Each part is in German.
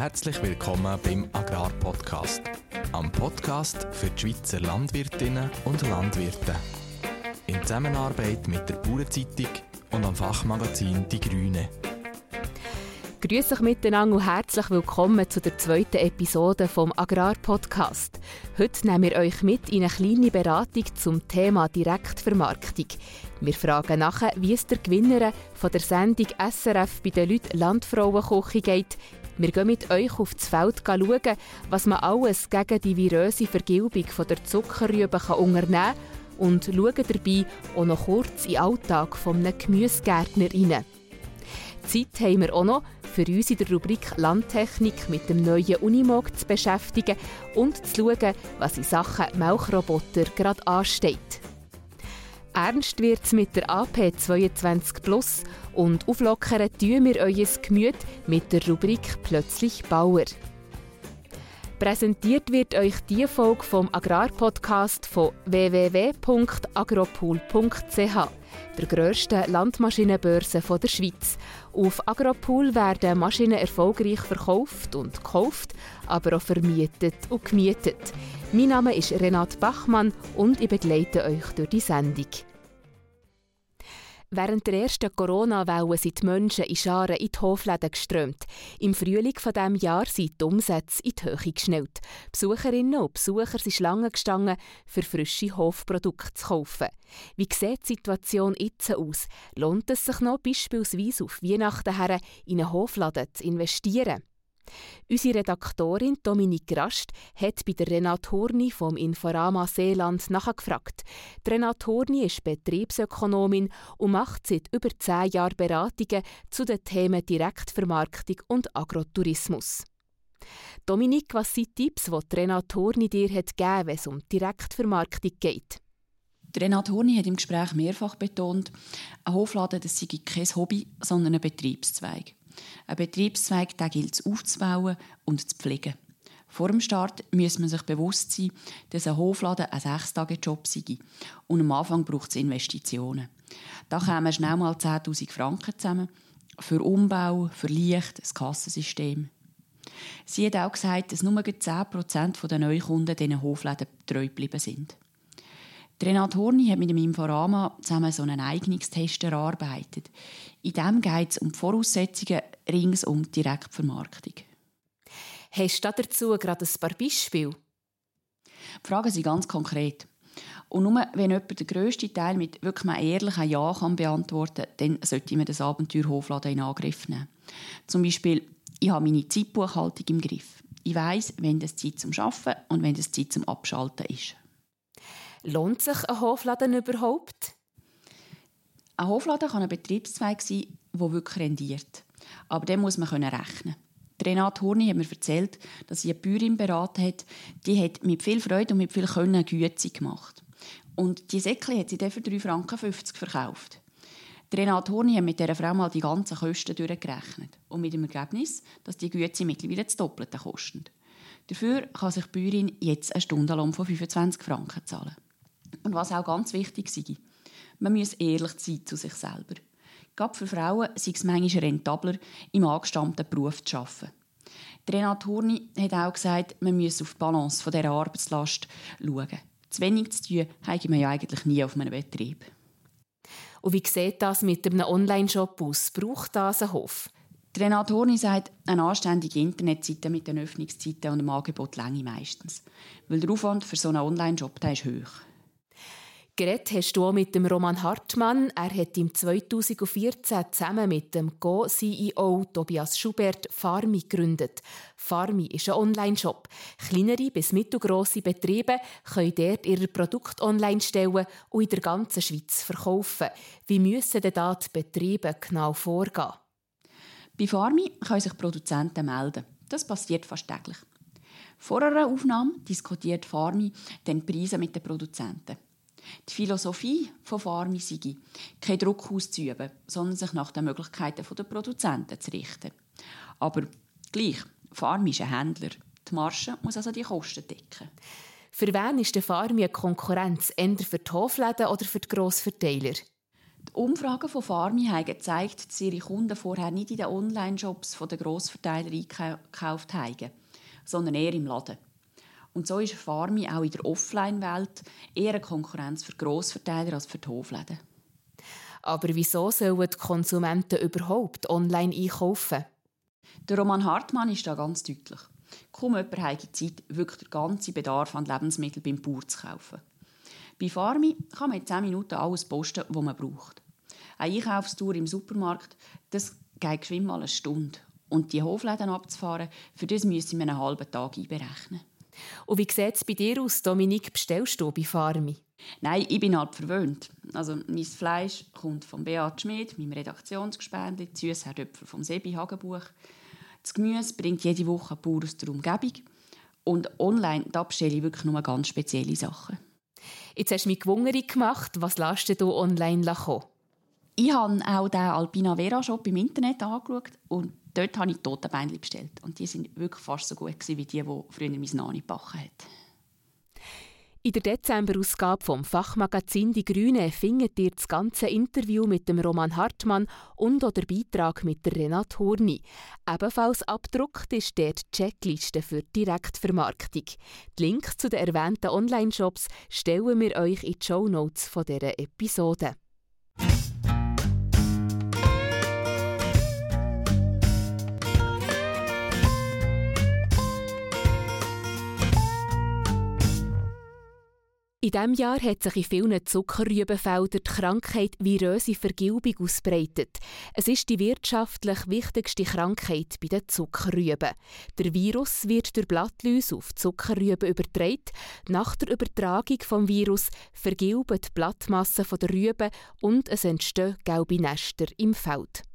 Herzlich willkommen beim Agrarpodcast. Am Podcast für die Schweizer Landwirtinnen und Landwirte. In Zusammenarbeit mit der Bauernzeitung und am Fachmagazin Die Grüne. Grüß euch miteinander und herzlich willkommen zu der zweiten Episode vom Agrarpodcast. Heute nehmen wir euch mit in eine kleine Beratung zum Thema Direktvermarktung. Wir fragen nachher, wie es der Gewinnerin von der Sendung SRF bei den Leuten Landfrauenküche geht. Wir gehen mit euch auf das Feld schauen, was man alles gegen die viröse Vergilbung der Zuckerrübe unternehmen kann und schauen dabei auch noch kurz in den Alltag eines Gemüsegärtner rein. Zeit haben wir auch noch, für uns in der Rubrik Landtechnik mit dem neuen Unimog zu beschäftigen und zu schauen, was in Sachen Milchroboter gerade ansteht. Ernst wird es mit der AP 22 Plus und auflockern tun wir euer Gemüt mit der Rubrik Plötzlich Bauer. Präsentiert wird euch die Folge vom Agrarpodcast von www.agropool.ch, der grössten Landmaschinenbörse der Schweiz. Auf Agropool werden Maschinen erfolgreich verkauft und gekauft, aber auch vermietet und gemietet. Mein Name ist Renat Bachmann und ich begleite euch durch die Sendung. Während der ersten Corona-Welle sind die Menschen in Scharen in die Hofläden geströmt. Im Frühling von diesem Jahr sind die Umsätze in die Höhe geschnellt. Besucherinnen und Besucher sind Schlangen gestanden, für frische Hofprodukte zu kaufen. Wie sieht die Situation jetzt aus? Lohnt es sich noch, beispielsweise auf Weihnachten her in einen Hofladen zu investieren? Unsere Redaktorin Dominique Rast hat bei der Renate Horni vom Inforama Seeland nachgefragt. Die Renate Horni ist Betriebsökonomin und macht seit über zehn Jahren Beratungen zu den Themen Direktvermarktung und Agrotourismus. Dominique, was sind Tipps, die Renate Horni dir hat gegeben, wenn es um Direktvermarktung geht? Renate Horni hat im Gespräch mehrfach betont, ein Hofladen das sei kein Hobby, sondern ein Betriebszweig. Ein Betriebszweig gilt es aufzubauen und zu pflegen. Vor dem Start muss man sich bewusst sein, dass ein Hofladen ein Sechs-Tage-Job sei. Und am Anfang braucht es Investitionen. Da kommen schnell mal 10'000 Franken zusammen. Für Umbau, für Licht, das Kassensystem. Sie hat auch gesagt, dass nur 10% der Neukunden diesen Hofläden treu geblieben sind. Renate Horni hat mit dem Inforama zusammen so einen Eignungstest erarbeitet. In dem geht es um die Voraussetzungen rings um die Direktvermarktung. Hast du dazu gerade ein paar Beispiele? Die Fragen sind ganz konkret. Und nur wenn jemand den grössten Teil mit wirklich einem ehrlichen Ja kann beantworten kann, dann sollte man das Abenteuer Hofladen in Angriff nehmen. Zum Beispiel, ich habe meine Zeitbuchhaltung im Griff. Ich weiss, wenn das Zeit zum Arbeiten und wenn das Zeit zum Abschalten ist. Lohnt sich ein Hofladen überhaupt? Ein Hofladen kann ein Betriebszweig sein, der wirklich rendiert. Aber den muss man rechnen Renate Horni hat mir erzählt, dass sie eine Bäuerin beraten hat, die hat mit viel Freude und mit viel Können Güte gemacht. Und die Säckchen hat sie dann für 3,50 Franken verkauft. Renate Horni hat mit dieser Frau mal die ganzen Kosten durchgerechnet. Und mit dem Ergebnis, dass die Güte mittlerweile das Doppelte kosten. Dafür kann sich die Bäuerin jetzt einen Stundenlohn von 25 Franken zahlen. Und was auch ganz wichtig ist, man muss ehrlich sein zu sich selber. Gerade für Frauen sei es manchmal rentabler, im angestammten Beruf zu arbeiten. Renate Horni hat auch gesagt, man müsse auf die Balance von dieser Arbeitslast schauen. Zu wenig zu tun habe man ja eigentlich nie auf einem Betrieb. Und wie sieht das mit einem Online-Shop aus? Braucht das einen Hof? Renate Horni sagt, eine anständige Internetseite mit den Öffnungszeiten und dem Angebot länge meistens. Weil der Aufwand für so einen Online-Shop ist hoch. Geredet hast du auch mit dem Roman Hartmann. Er hat im 2014 zusammen mit dem Go-CEO Tobias Schubert Farmi gegründet. Farmi ist ein Online-Shop. Kleinere bis mittelgrosse Betriebe können dort ihre Produkte online stellen und in der ganzen Schweiz verkaufen. Wie müssen denn da die Betriebe genau vorgehen? Bei Farmi können sich Produzenten melden. Das passiert fast täglich. Vor einer Aufnahme diskutiert Farmi den Preise mit den Produzenten. Die Philosophie von Farmi sei, keinen Druck auszuüben, sondern sich nach den Möglichkeiten der Produzenten zu richten. Aber gleich, Farmi ist ein Händler. Die Marge muss also die Kosten decken. Für wen ist der Farmi eine Konkurrenz? Eher für die Hofläden oder für die Grossverteiler? Die Umfragen von Farmi haben gezeigt, dass ihre Kunden vorher nicht in den Online-Shops der Grossverteiler eingekauft haben, sondern eher im Laden. Und so ist Farmi auch in der Offline-Welt eher eine Konkurrenz für Grossverteiler als für die Hofläden. Aber wieso sollen die Konsumenten überhaupt online einkaufen? Der Roman Hartmann ist da ganz deutlich. Kaum jemand hat Zeit, wirklich den ganzen Bedarf an Lebensmitteln beim Bauer zu kaufen. Bei Farmi kann man in 10 Minuten alles posten, was man braucht. Eine Einkaufstour im Supermarkt, das geht geschwind mal eine Stunde. Und die Hofläden abzufahren, für das müssen wir einen halben Tag einberechnen. Und wie sieht es bei dir aus, Dominik? Bestellst du bei Farmi? Nein, ich bin halt verwöhnt. Also, mein Fleisch kommt von Beat Schmid, meinem Redaktionsgespendli, die Süßherdöpfel vom Sebi Hagenbuch. Das Gemüse bringt jede Woche ein Bauer aus der Umgebung. Und online da bestelle ich wirklich nur ganz spezielle Sachen. Jetzt hast du mich gewungen gemacht. Was lässt du online kommen? Ich habe auch den Alpina Vera Shop im Internet angeschaut und dort habe ich Totenbeinchen bestellt. Und die sind wirklich fast so gut wie die, die früher mein Nani gebacken hat. In der Dezemberausgabe vom Fachmagazin Die Grüne findet ihr das ganze Interview mit dem Roman Hartmann und oder Beitrag mit der Renate Horni. Ebenfalls abgedruckt ist dort die Checkliste für Direktvermarktung. Die Links zu den erwähnten Online-Shops stellen wir euch in die Show Notes dieser Episode. In diesem Jahr hat sich in vielen Zuckerrübenfeldern die Krankheit viröse Vergilbung ausbreitet. Es ist die wirtschaftlich wichtigste Krankheit bei den Zuckerrüben. Der Virus wird durch Blattläuse auf Zuckerrüben übertragen. Nach der Übertragung vom Virus vergilben die Blattmassen der Rüben und es entstehen gelbe Nester im Feld.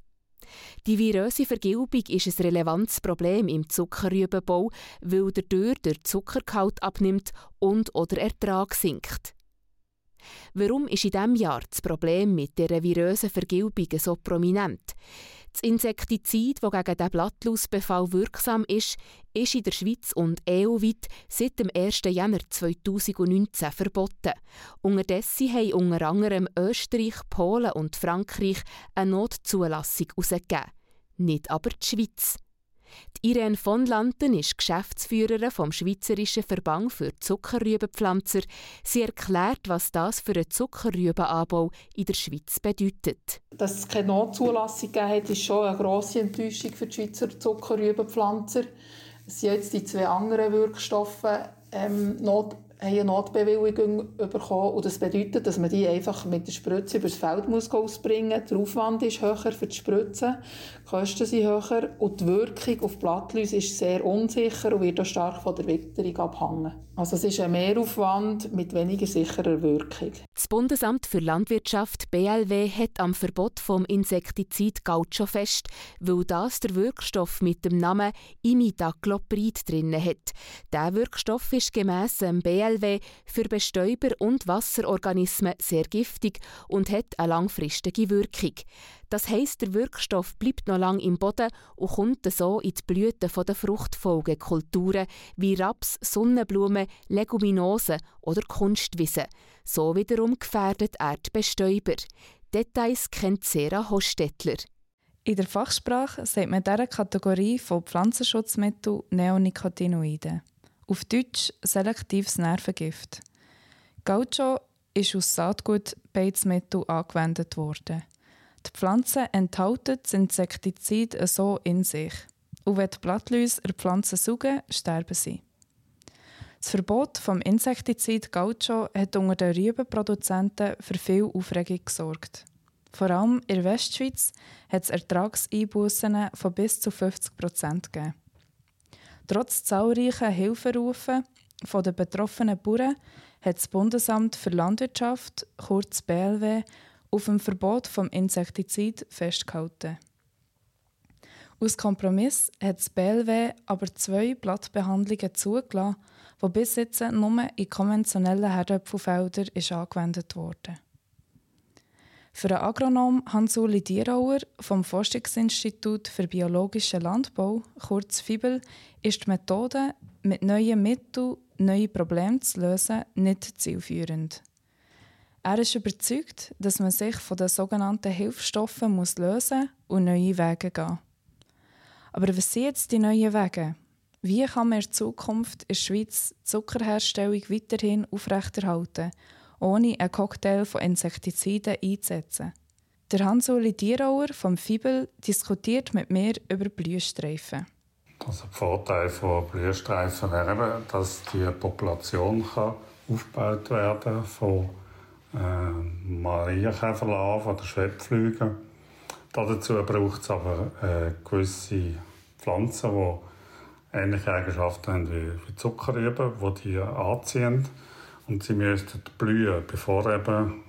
Die viröse Vergilbung ist ein relevantes Problem im Zuckerrübenbau, weil dadurch der Zuckergehalt abnimmt und oder Ertrag sinkt. Warum ist in diesem Jahr das Problem mit der virösen Vergilbung so prominent? Das Insektizid, das gegen den Blattlausbefall wirksam ist, ist in der Schweiz und EU-weit seit dem 1. Januar 2019 verboten. Unterdessen haben unter anderem Österreich, Polen und Frankreich eine Notzulassung herausgegeben. Nicht aber die Schweiz. Irene von Lanten ist Geschäftsführerin vom Schweizerischen Verband für Zuckerrübenpflanzer. Sie erklärt, was das für einen Zuckerrübenanbau in der Schweiz bedeutet. Dass es keine Notzulassung gegeben ist schon eine grosse Enttäuschung für die Schweizer Zuckerrübenpflanzer. Es sind jetzt die zwei anderen Wirkstoffe ähm, not haben eine Notbewilligung bekommen. Und das bedeutet, dass man die einfach mit der Spritze übers Feld muss ausbringen muss. Der Aufwand ist höher für die Spritze, die Kosten sind höher und die Wirkung auf Blattläuse ist sehr unsicher und wird auch stark von der Witterung abhängen. Also es ist ein Mehraufwand mit weniger sicherer Wirkung. Das Bundesamt für Landwirtschaft BLW hat am Verbot vom Insektizid Gaucho fest, weil das der Wirkstoff mit dem Namen Imidacloprid drin hat. Der Wirkstoff ist gemäss dem BLW für Bestäuber und Wasserorganismen sehr giftig und hat eine langfristige Wirkung. Das heisst, der Wirkstoff bleibt noch lange im Boden und kommt so in die Blüten der Fruchtfolgekulturen wie Raps, Sonnenblumen, Leguminosen oder Kunstwiesen. So wiederum gefährdet er die Bestäuber. Details kennt Sarah Hostettler. In der Fachsprache sagt man dieser Kategorie von Pflanzenschutzmitteln Neonicotinoide. Auf Deutsch selektives Nervengift. Gaucho ist aus Saatgut-Beizmittel angewendet worden. Die Pflanze enthalten das Insektizid so in sich. Und wenn die Blattläuse der Pflanze saugen, sterben sie. Das Verbot vom Insektizid Gaucho hat unter den Rübenproduzenten für viel Aufregung gesorgt. Vor allem in der Westschweiz hat es Ertragseinbußen von bis zu 50 Prozent gegeben. Trotz zahlreicher Hilferufe von den betroffenen Bauern hat das Bundesamt für Landwirtschaft, kurz BLW, auf dem Verbot vom Insektizid festgehalten. Aus Kompromiss hat das BLW aber zwei Blattbehandlungen zugelassen, die bis jetzt nur in konventionellen Herdöpfelfeldern angewendet wurden. Für den Agronom Hans-Uli Dierauer vom Forschungsinstitut für biologischen Landbau, kurz FIBEL, ist die Methode, mit neuen Mitteln neue Probleme zu lösen, nicht zielführend. Er ist überzeugt, dass man sich von den sogenannten Hilfsstoffen muss lösen und neue Wege gehen. Aber was sind jetzt die neuen Wege? Wie kann man in Zukunft in der Schweiz die Zuckerherstellung weiterhin aufrechterhalten, ohne einen Cocktail von Insektiziden einzusetzen? Der Hans-Uli Dierauer vom Fibel diskutiert mit mir über Blühstreifen. Also der Vorteil von Blühstreifen wäre, dass die Population kann aufgebaut werden von äh, Marienkäferlarven oder Schwebflügen. Dazu braucht es aber äh, gewisse Pflanzen, die ähnliche Eigenschaften haben wie, wie Zuckerrüben, die die anziehen. Und sie müssten blühen, bevor eben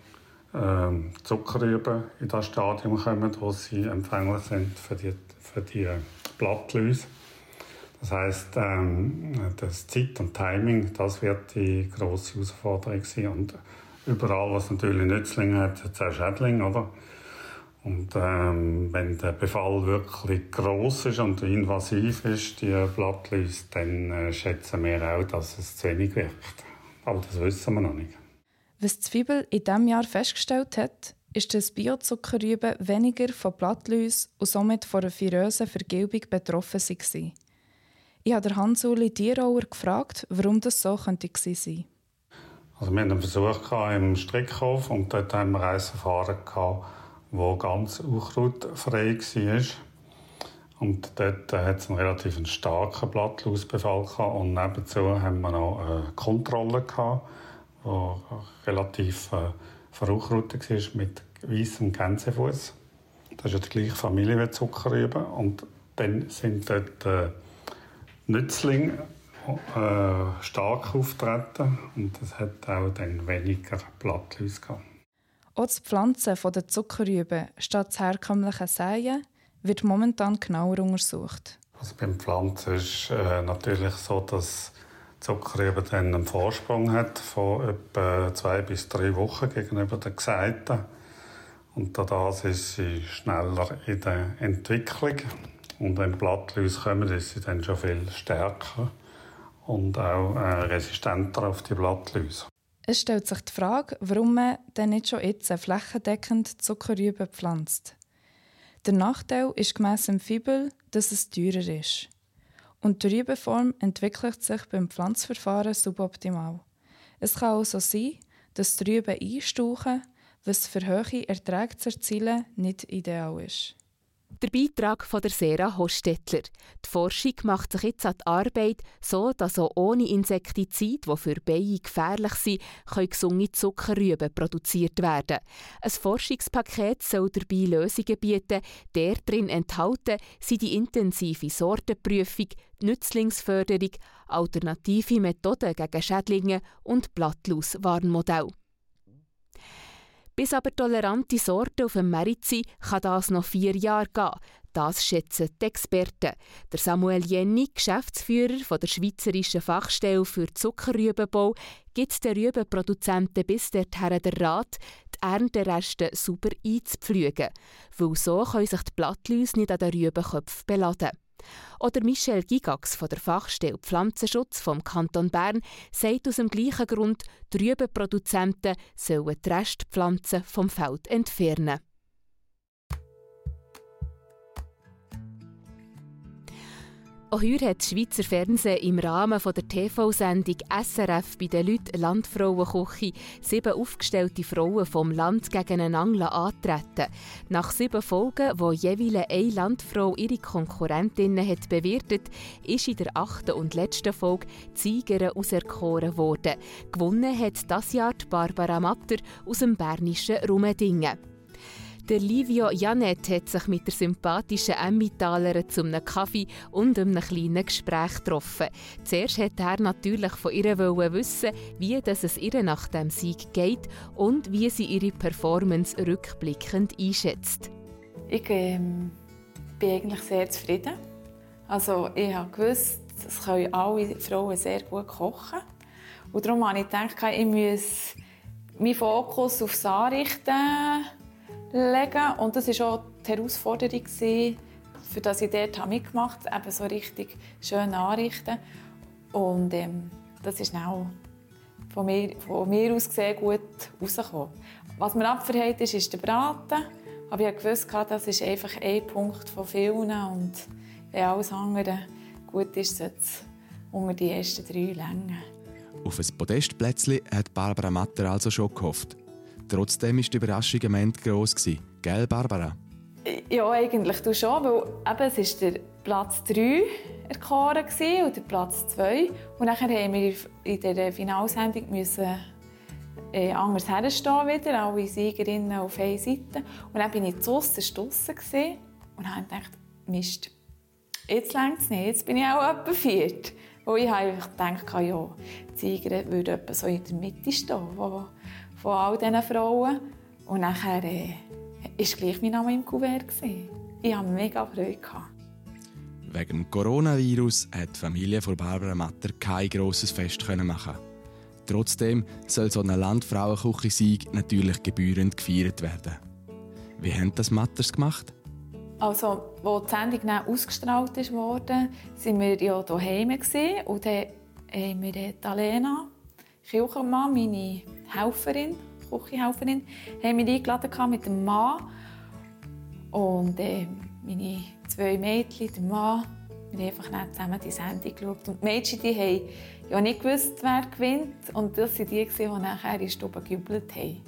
ähm, Zuckerrüben in das Stadium kommen, wo sie empfänglich sind für die, für die Blattläuse. Das heißt, ähm, das Zeit und Timing, das wird die große Herausforderung sein. Und überall, was natürlich Nützlinge hat, hat es auch Schädlinge, oder? Und ähm, wenn der Befall wirklich groß ist und invasiv ist, die Blattläuse, dann äh, schätzen wir auch, dass es zu wenig wirkt. Aber das wissen wir noch nicht. Was die Zwiebel in diesem Jahr festgestellt hat, ist, dass Biozuckerrüben weniger von Blattläusen und somit von einer virösen Vergilbung betroffen waren. Ich habe Hans-Uli Dierauer gefragt, warum das so könnte sein also Wir hatten einen Versuch im Strickhof und dort haben wir ein Verfahren, das ganz unkrautfrei war. Und dort hat es einen relativ starken Blattlausbefall und nebenzu haben wir noch eine Kontrolle gehabt, die relativ äh, verunkrautet war mit weißem Gänsefuß. Das ist ja die gleiche Familie wie Zuckerrüben. Und dann sind dort äh, Nützlinge äh, stark auftreten und es hat auch dann weniger Blattläuse gehabt. Auch das Pflanzen der Zuckerrüben statt das herkömmliche Säen wird momentan genauer untersucht. Also beim Pflanzen ist äh, natürlich so, dass Zuckerrübe dann einen Vorsprung hat von etwa zwei bis drei Wochen gegenüber den Gesäten. Und dadurch ist sie schneller in der Entwicklung. Und wenn Blattläuse kommen, ist sie dann schon viel stärker und auch äh, resistenter auf die Blattläuse. Es stellt sich die Frage, warum man denn nicht schon jetzt flächendeckend Zuckerrüben pflanzt. Der Nachteil ist gemäss dem Fibel, dass es teurer ist. Und die Rübenform entwickelt sich beim Pflanzverfahren suboptimal. Es kann also sein, dass die Rüben einstauchen, was für hohe Erträge zu erzielen nicht ideal ist. Der Beitrag von der Sera Hostettler. Die Forschung macht sich jetzt an die Arbeit, so dass auch ohne Insektizid, die für Bienen gefährlich sind, können gesunde Zuckerrüben produziert werden. Ein Forschungspaket soll dabei Lösungen bieten, der darin enthalten sind die intensive Sortenprüfung, die Nützlingsförderung, alternative Methoden gegen Schädlinge und Blattlauswarnmodell. Bis aber tolerante Sorten auf dem Merit sind, kann das noch vier Jahre gehen. Das schätzen die Experten. Der Samuel Jenny, Geschäftsführer von der Schweizerischen Fachstelle für Zuckerrübenbau, gibt den Rübenproduzenten bis dorthin den Rat, die Erntereste sauber einzupflügen, weil so können sich die Blattläuse nicht an den Rübenköpfen beladen. Oder Michel Gigax von der Fachstelle Pflanzenschutz vom Kanton Bern sagt aus dem gleichen Grund, die Rübenproduzenten sollen die Restpflanzen vom Feld entfernen. Auch heute hat das Schweizer Fernsehen im Rahmen der TV-Sendung SRF bei den Leuten Landfrauenküche sieben aufgestellte Frauen vom Land gegeneinander antreten. Nach sieben Folgen, wo jeweils eine Landfrau ihre Konkurrentinnen hat bewertet, ist in der achten und letzten Folge Siegerin auserkoren worden. Gewonnen hat das Jahr Barbara Matter aus dem bernischen Rumendingen. Der Livio Janet hat sich mit der sympathischen Emmentaler zu einem Kaffee und einem kleinen Gespräch getroffen. Zuerst wollte er natürlich von ihr wissen, wie es ihr nach dem Sieg geht und wie sie ihre Performance rückblickend einschätzt. Ich ähm, bin eigentlich sehr zufrieden. Also ich habe gewusst, es können alle Frauen sehr gut kochen. Und darum habe ich gedacht, ich muss meinen Fokus auf das Anrichten legen. Und das war auch die Herausforderung, für das ich dort mitgemacht habe, eben so richtig schön anrichten. Und ähm, das ist schnell von mir, von mir aus gesehen gut rausgekommen. Was mir abverhält ist, ist der Braten. Aber ich wusste, das ist einfach ein Punkt von vielen. Und wenn alles andere gut ist, sollte es unter die ersten drei Längen. Auf ein Podestplätzchen hat Barbara Matter also schon gehofft. Trotzdem war die Überraschung am Ende gross. Gell, Barbara? Ja, eigentlich du schon, weil eben, es ist der Platz 3 erkoren und der Platz 2. Und dann haben wir in der Finalsendung müssen äh, anders herstehen wieder, alle Siegerinnen auf einer Seite. Und dann bin ich zu draussen und habe gedacht, Mist, jetzt längt es nicht, jetzt bin ich auch etwa viert. Weil ich habe gedacht, ja, die Siegerin würde etwa so in der Mitte stehen von, von all diesen Frauen. Und nachher äh, war gleich mein Name im Kuvert. Ich hatte mega Freude. Wegen dem Coronavirus hat die Familie von Barbara Matter kein grosses Fest machen. Trotzdem soll so eine Landfrauenküche-Sieg natürlich gebührend gefeiert werden. Wie haben das Matters gemacht? Also, als die Sendung ausgestrahlt wurde, waren wir ja daheim und dann haben wir die Alena Kilchermann, meine Helferin, Küchenhelferin, haben wir eingeladen mit dem Mann und äh, meine zwei Mädchen, der Mann. Wir haben einfach zusammen die Sendung geschaut. Und die Mädchen die haben ja nicht gewusst, wer gewinnt. Und das waren die, die nachher in Stube gejubelt haben.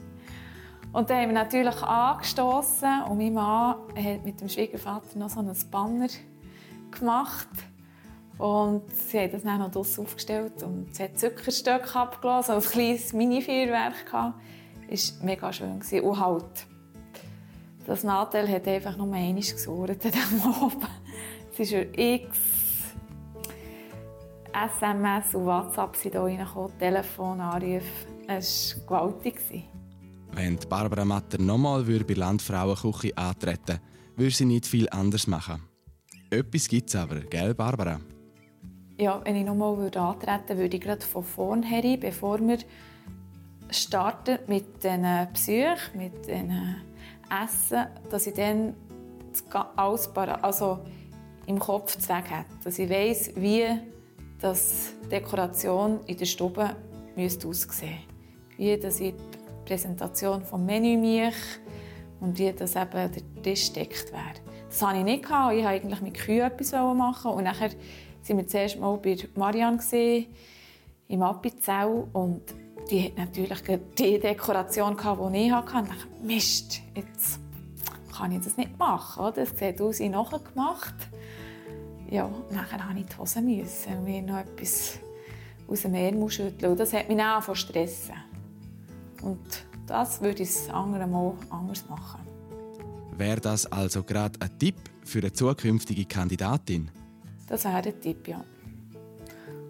Und dann haben wir natürlich angestoßen und mein Mann hat mit dem Schwiegervater noch so ein Banner gemacht. Und sie haben das dann noch draussen aufgestellt und sie hat Zuckerstöcke abgelassen, also ein kleines Mini-Feuerwerk. Das war mega schön. Und halt, das Nadel hat einfach nur einmal gesurrt an diesem Abend. Es ist x SMS und WhatsApp sind hier reingekommen, Telefon, Anrufe. Es war gewaltig. Wenn Barbara Matter nochmal bei Landfrauenküche antreten würde, sie nicht viel anders machen. Etwas gibt es aber, gell, Barbara? Ja, wenn ich nochmal antreten würde, würde ich gerade von vornherein, bevor wir starten mit den Psych, mit den Essen, dass ich dann alles also im Kopf Zweck habe. Dass ich weiss, wie das Dekoration in der Stube müsste aussehen Wie dass ich die Präsentation des Menü mich und wie das eben der Tisch deckt wäre. Das hatte ich nicht. Ich wollte eigentlich mit Kühen etwas machen. Und nachher waren wir zuerst mal bei Marianne im Appenzell. Und die hat natürlich die Dekoration, die ich hatte. Und ich dachte, Mist, jetzt kann ich das nicht machen. Das sieht aus wie nachher gemacht ja, nachher musste ich die Hose müssen und mir noch etwas aus dem Ärmel schütteln. Das hat mich auch von stressen. Und das würde ich das andere Mal anders machen. Wäre das also gerade ein Tipp für eine zukünftige Kandidatin? Das wäre ein Tipp, ja.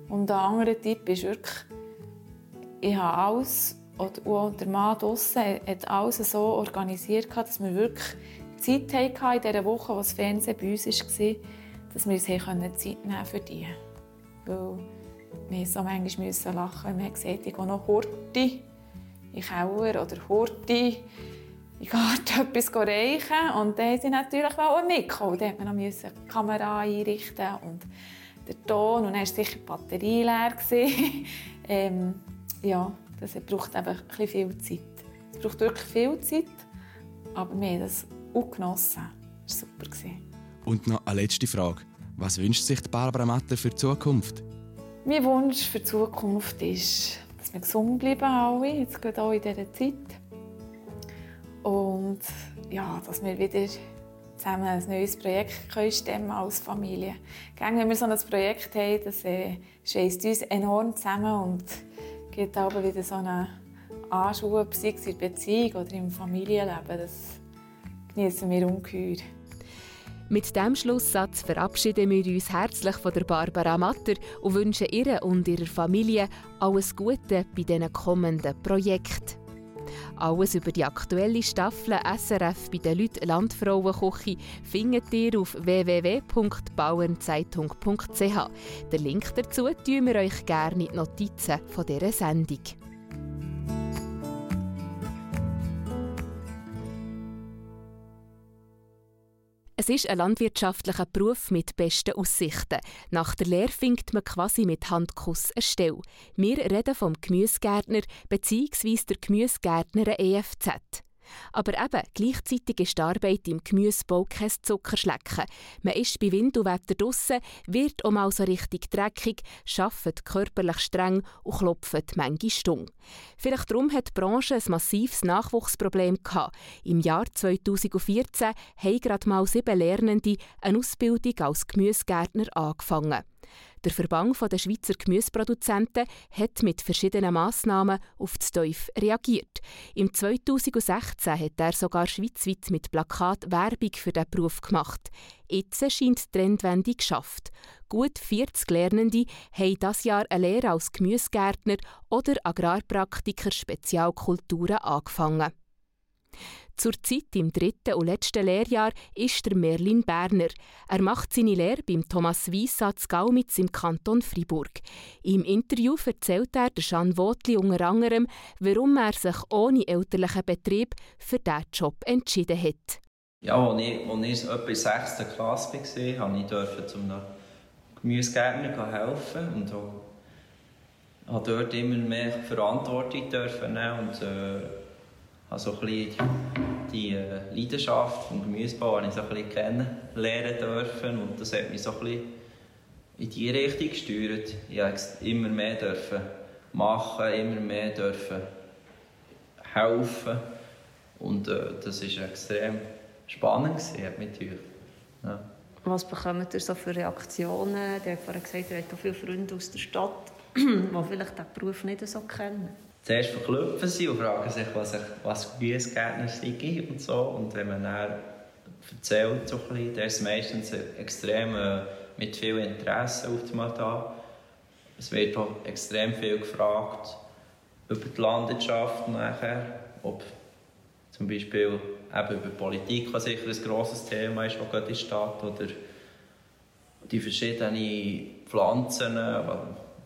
Und ein anderer Tipp ist wirklich, ich habe alles, und der Mann draussen hat alles so organisiert, dass wir wirklich Zeit hatten in dieser Woche, als das Fernsehen bei uns war, dass wir uns Zeit nehmen für die. Weil wir so manchmal lachen wenn man sieht, ich gehe noch Horti in Keller oder Horti in Garten etwas reichen. Und dann sie natürlich auch mitkommen. Dann musste man noch die Kamera einrichten und den Ton. Und dann war sicher die Batterie leer. ähm, ja, das braucht eben ein viel Zeit. Es braucht wirklich viel Zeit, aber wir haben das auch genossen. Das war super. Und noch eine letzte Frage. Was wünscht sich Barbara Matter für die Zukunft? Mein Wunsch für die Zukunft ist, dass wir gesund bleiben alle, jetzt gerade auch in dieser Zeit. Und ja, dass wir wieder zusammen ein neues Projekt können stemmen als Familie. Gern, wenn wir so ein Projekt haben, das äh, schweißt uns enorm zusammen und gibt aber wieder so einen Anschub, sei es in der Beziehung oder im Familienleben. Das genießen wir ungeheuer. Mit diesem Schlusssatz verabschieden wir uns herzlich von der Barbara Matter und wünschen ihr und ihrer Familie alles Gute bei diesen kommenden Projekten. Alles über die aktuelle Staffel SRF bei den Leuten Landfrauenküche findet ihr auf www.bauernzeitung.ch. Den Link dazu tun wir euch gerne in die Notizen von dieser Sendung. Es ist ein landwirtschaftlicher Beruf mit besten Aussichten. Nach der Lehre findet man quasi mit Handkuss eine Stelle. Wir reden vom Gemüsegärtner bzw. der Gemüsegärtner EFZ. Aber eben, gleichzeitig ist die Arbeit im Gemüsebau kein Zuckerschlecken. Man ist bei Wind und Wetter draussen, wird auch so richtig dreckig, arbeitet körperlich streng und klopft manche Stung. Vielleicht darum hat die Branche ein massives Nachwuchsproblem gehabt. Im Jahr 2014 haben gerade mal sieben Lernende eine Ausbildung als Gemüsegärtner angefangen. Der Verband der Schweizer Gemüseproduzenten hat mit verschiedenen Massnahmen auf das Teuf reagiert. Im 2016 hat er sogar schweizweit mit Plakat Werbung für diesen Beruf gemacht. Jetzt scheint die Trendwende geschafft. Gut 40 Lernende haben dieses Jahr eine Lehre als Gemüsegärtner oder Agrarpraktiker Spezialkulturen angefangen. Zurzeit im dritten und letzten Lehrjahr ist der Merlin Berner. Er macht seine Lehre beim Thomas Wyss zu Gaumitz im Kanton Fribourg. Im Interview erzählt er Jean Wotli unter anderem, warum er sich ohne elterlichen Betrieb für diesen Job entschieden hat. Ja, als ich, als ich etwa in der 6. Klasse war, durfte ich zum Gemüsegärtner helfen und durfte dort immer mehr Verantwortung nehmen und äh, also ein bisschen die äh, Leidenschaft vom Gemüsebau habe ich so ein kennenlernen dürfen und das hat mich so ein bisschen in die Richtung gesteuert. Ich durfte immer mehr dürfen machen, immer mehr dürfen helfen und äh, das war extrem spannend gewesen, ja. Was bekommt ihr so für Reaktionen? Der hat vorhin gesagt, ihr habt auch viele Freunde aus der Stadt, die vielleicht diesen Beruf nicht so kennen zuerst verklüpfen sie und fragen sich, was, ich, was Gemüsegärtner sind und so. Und wenn man dann erzählt, so ein bisschen, dann ist meistens extrem äh, mit viel Interesse auf einmal da. Es wird auch extrem viel gefragt über die Landwirtschaft nachher, ob zum Beispiel eben über Politik, was sicher ein grosses Thema ist, auch gerade in der Stadt, oder die verschiedenen Pflanzen äh,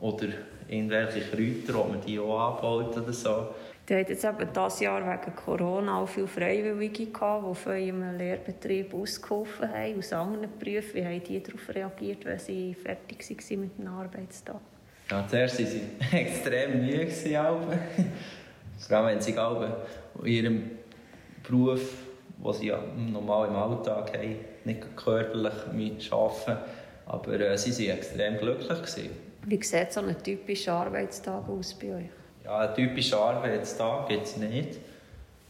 oder irgendwelche Kräuter, ob man die auch anbaut oder so. Die hatten jetzt eben dieses Jahr wegen Corona auch viele Freiwillige, gehabt, die von ihrem Lehrbetrieb ausgeholfen haben, aus anderen Berufen. Wie haben die darauf reagiert, wenn sie fertig waren mit dem Arbeitstag? Ja, zuerst waren sie extrem müde. Vor allem, wenn sie in ihrem Beruf, den sie ja normal im Alltag haben, nicht körperlich arbeiten Aber äh, sie waren extrem glücklich. Gewesen. Wie sieht so ein typischer Arbeitstag aus bei euch? Ja, einen typischen Arbeitstag gibt es nicht.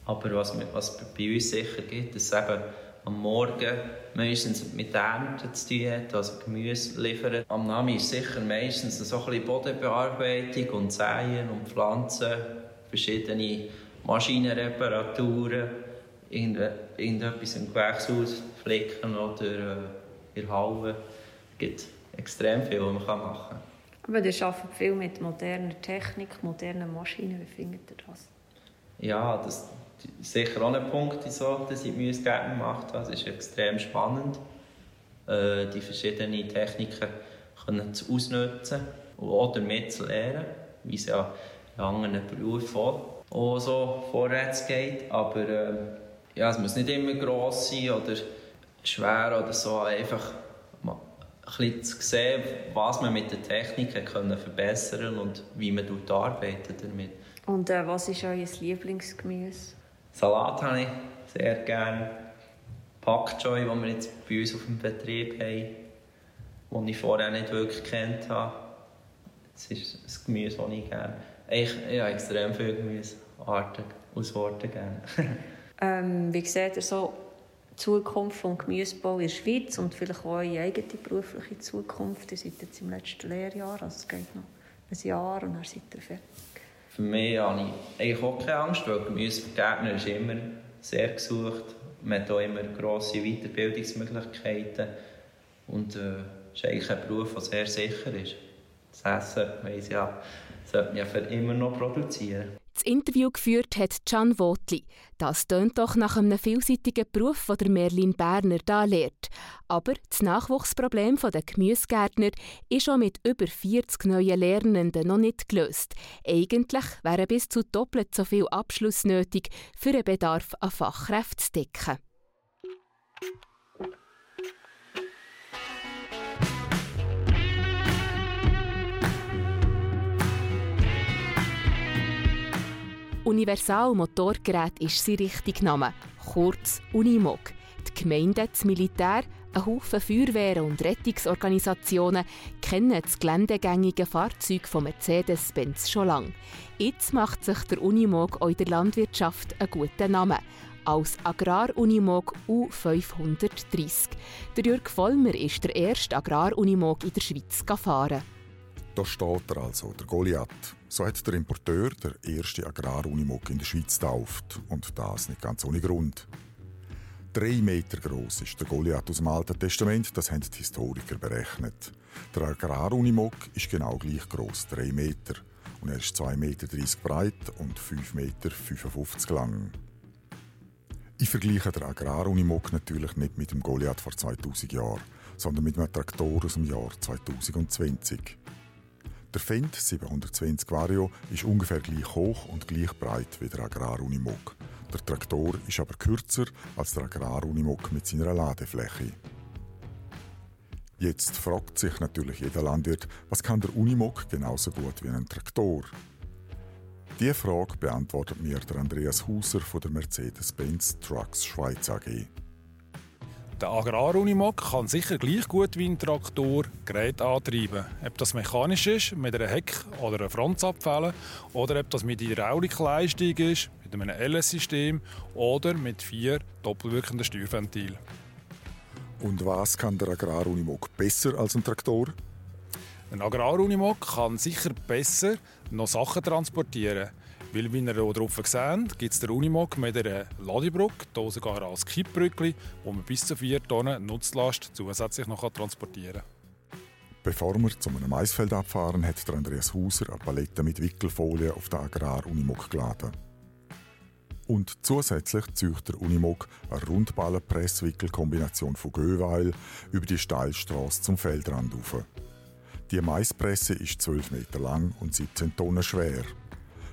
Aber was, was bei uns sicher gibt, ist eben am Morgen meistens mit Ernten zu tun hat, also Gemüse liefern. Am Nami ist sicher meistens so ein bisschen Bodenbearbeitung und Säen und Pflanzen, verschiedene Maschinenreparaturen, irgendetwas im Gewächshaus flicken oder äh, in Halle. Es gibt extrem viel, was man machen kann. Aber ihr arbeitet viel mit moderner Technik, modernen Maschinen. Wie findet ihr das? Ja, das ist sicher auch ein Punkt, so, dass ich gerne gemacht habe. Das ist extrem spannend, äh, die verschiedenen Techniken können zu ausnutzen und auch damit zu lernen, wie es ja in anderen Berufen auch so vorwärts geht. Aber äh, ja, es muss nicht immer gross sein oder schwer oder so. Einfach bisschen zu sehen, was man mit der Technik können verbessern und wie man damit arbeitet damit. Und äh, was ist euer Lieblingsgemüse? Salat habe ich sehr gerne. Pak Choi, den wir jetzt bei uns auf dem Betrieb haben, den ich vorher nicht wirklich kennt habe. Das ist ein Gemüse, das ich gerne. Ich, ich habe extrem viele Gemüsearten, Ausworte gerne. ähm, wie seht ihr so Zukunft des Gemüsebau in der Schweiz und vielleicht auch eure eigene berufliche Zukunft. Ihr seid jetzt im letzten Lehrjahr, also es geht noch ein Jahr und dann seid ihr fertig. Für mich habe ich eigentlich auch keine Angst, weil Gemüsegärtner ist immer sehr gesucht. Man hat auch immer grosse Weiterbildungsmöglichkeiten und äh, ist eigentlich ein Beruf, der sehr sicher ist. Das Essen, weiss ja, sollte man ja für immer noch produzieren. Das Interview geführt hat Can Wotli. Das tönt doch nach einem vielseitigen Beruf, den der Merlin Berner da lehrt. Aber das Nachwuchsproblem der Gemüsegärtner ist schon mit über 40 neuen Lernenden noch nicht gelöst. Eigentlich wären bis zu doppelt so viel Abschluss nötig, für den Bedarf an Fachkräften zu decken. Universal-Motorgerät ist sein richtiger Name, kurz Unimog. Die Gemeinde, das Militär, ein Haufen Feuerwehren und Rettungsorganisationen kennen das geländegängige Fahrzeug von Mercedes-Benz schon lange. Jetzt macht sich der Unimog auch in der Landwirtschaft einen guten Namen als Agrarunimog U530. Der Jörg Vollmer ist der erste Agrarunimog in der Schweiz gefahren. Da steht er also, der Goliath. So hat der Importeur der erste Agrarunimog in der Schweiz getauft. Und das nicht ganz ohne Grund. Drei Meter groß ist der Goliath aus dem Alten Testament, das haben die Historiker berechnet. Der Agrarunimog ist genau gleich groß, drei Meter. Und er ist 2,30 Meter breit und 5,55 Meter lang. Ich vergleiche den Agrarunimog natürlich nicht mit dem Goliath vor 2000 Jahren, sondern mit einem Traktor aus dem Jahr 2020. Der Fendt 720 Vario ist ungefähr gleich hoch und gleich breit wie der Agrarunimog. Der Traktor ist aber kürzer als der Agrarunimog mit seiner Ladefläche. Jetzt fragt sich natürlich jeder Landwirt, was kann der Unimog genauso gut wie ein Traktor? Diese Frage beantwortet mir der Andreas Huser von der Mercedes-Benz Trucks Schweiz AG. Der Agrarunimog kann sicher gleich gut wie ein Traktor Geräte antreiben. Ob das mechanisch ist, mit einer Heck- oder einer Frontzapfelle, oder ob das mit Hydraulikleistung ist, mit einem LS-System oder mit vier doppelwirkenden Steuerventilen. Und was kann der Agrarunimog besser als ein Traktor? Ein Agrarunimog kann sicher besser noch Sachen transportieren. Weil, wie ihr hier drauf seht, gibt es den Unimog mit einer Ladebrücke, hier sogar als Kippbrücke, wo man bis zu 4 Tonnen Nutzlast zusätzlich noch transportieren kann. Bevor wir zu einem Maisfeld abfahren, hat der Andreas Hauser eine Palette mit Wickelfolie auf den Agrarunimog geladen. Und zusätzlich zieht der Unimog eine Rundballenpresswickelkombination von Göweil über die Steilstraße zum Feldrand rauf. Die Maispresse ist 12 Meter lang und 17 Tonnen schwer.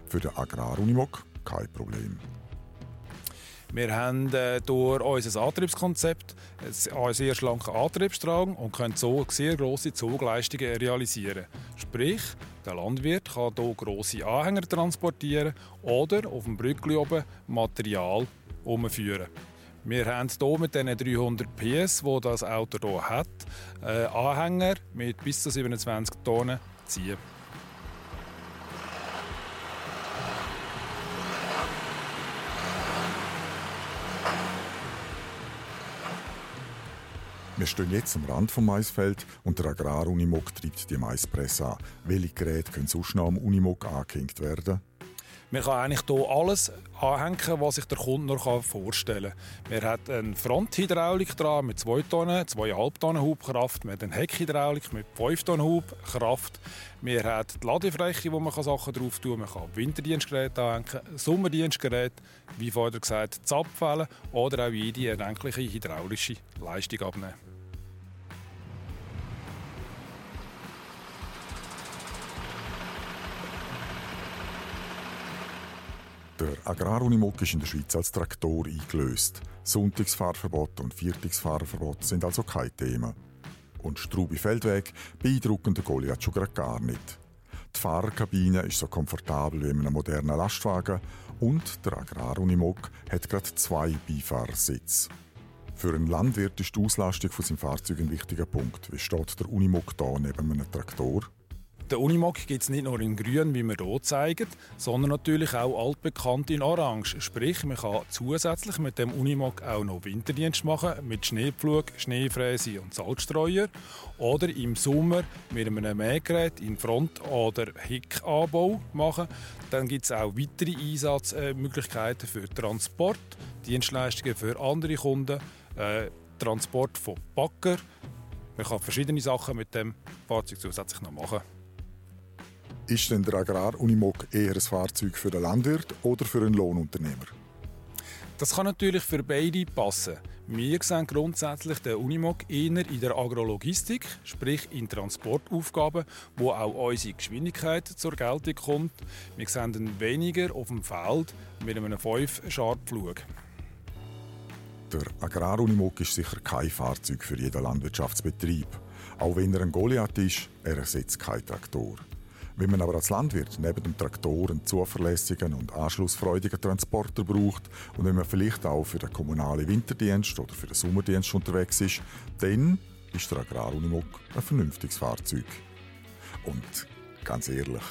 Für den Agrarunimog kein Problem. Wir haben äh, durch unser Antriebskonzept einen sehr schlanken Antriebsstrang und können so sehr grosse Zugleistungen realisieren. Sprich, der Landwirt kann hier grosse Anhänger transportieren oder auf dem Brückli oben Material umführen. Wir haben hier mit diesen 300 PS, die das Auto hier hat, äh, Anhänger mit bis zu 27 Tonnen ziehen. Wir stehen jetzt am Rand vom Maisfeld und der Agrarunimog treibt die Maispresse an. Welche Geräte können sonst noch am Unimog angehängt werden? Man kann eigentlich hier alles anhängen, was sich der Kunde noch vorstellen kann. Man hat eine Fronthydraulik dran mit 2 Tonnen, 2,5 Tonnen Hubkraft. Man hat eine Heckhydraulik mit 5 Tonnen Hubkraft. Man hat die Ladefläche, wo man Sachen drauf tun kann. Man kann Winterdienstgeräte anhängen, Sommerdienstgeräte, wie vorher gesagt, Zapfwellen oder auch jede erdenkliche hydraulische Leistung abnehmen. Der Agrarunimog ist in der Schweiz als Traktor eingelöst. Sonntagsfahrverbot und Viertagsfahrverbot sind also kein Thema. Und Strubi Feldweg beeindrucken der Goliath schon gar nicht. Die Fahrerkabine ist so komfortabel wie in einem modernen Lastwagen und der Agrarunimog hat gerade zwei Beifahrersitze. Für einen Landwirt ist die Auslastung von seinem Fahrzeug ein wichtiger Punkt. Wie steht der Unimog da neben einem Traktor? Den Unimog gibt es nicht nur in grün, wie wir hier zeigen, sondern natürlich auch altbekannt in orange. Sprich, man kann zusätzlich mit dem Unimog auch noch Winterdienst machen mit Schneepflug, Schneefräse und Salzstreuer oder im Sommer mit einem Mähgerät in Front- oder Heckanbau machen. Dann gibt es auch weitere Einsatzmöglichkeiten für Transport, Dienstleistungen für andere Kunden, äh, Transport von Backer. Man kann verschiedene Sachen mit dem Fahrzeug zusätzlich noch machen. Ist denn der Agrarunimog eher ein Fahrzeug für den Landwirt oder für einen Lohnunternehmer? Das kann natürlich für beide passen. Wir sehen grundsätzlich den Unimog eher in der Agrologistik, sprich in Transportaufgaben, wo auch unsere Geschwindigkeit zur Geltung kommt. Wir sehen ihn weniger auf dem Feld mit einem 5-Scharpflug. Der Agrarunimog ist sicher kein Fahrzeug für jeden Landwirtschaftsbetrieb. Auch wenn er ein Goliath ist, er ersetzt keinen Traktor. Wenn man aber als Landwirt neben dem Traktor einen zuverlässigen und anschlussfreudigen Transporter braucht und wenn man vielleicht auch für den kommunalen Winterdienst oder für den Sommerdienst unterwegs ist, dann ist der Agrarunimog ein vernünftiges Fahrzeug. Und ganz ehrlich,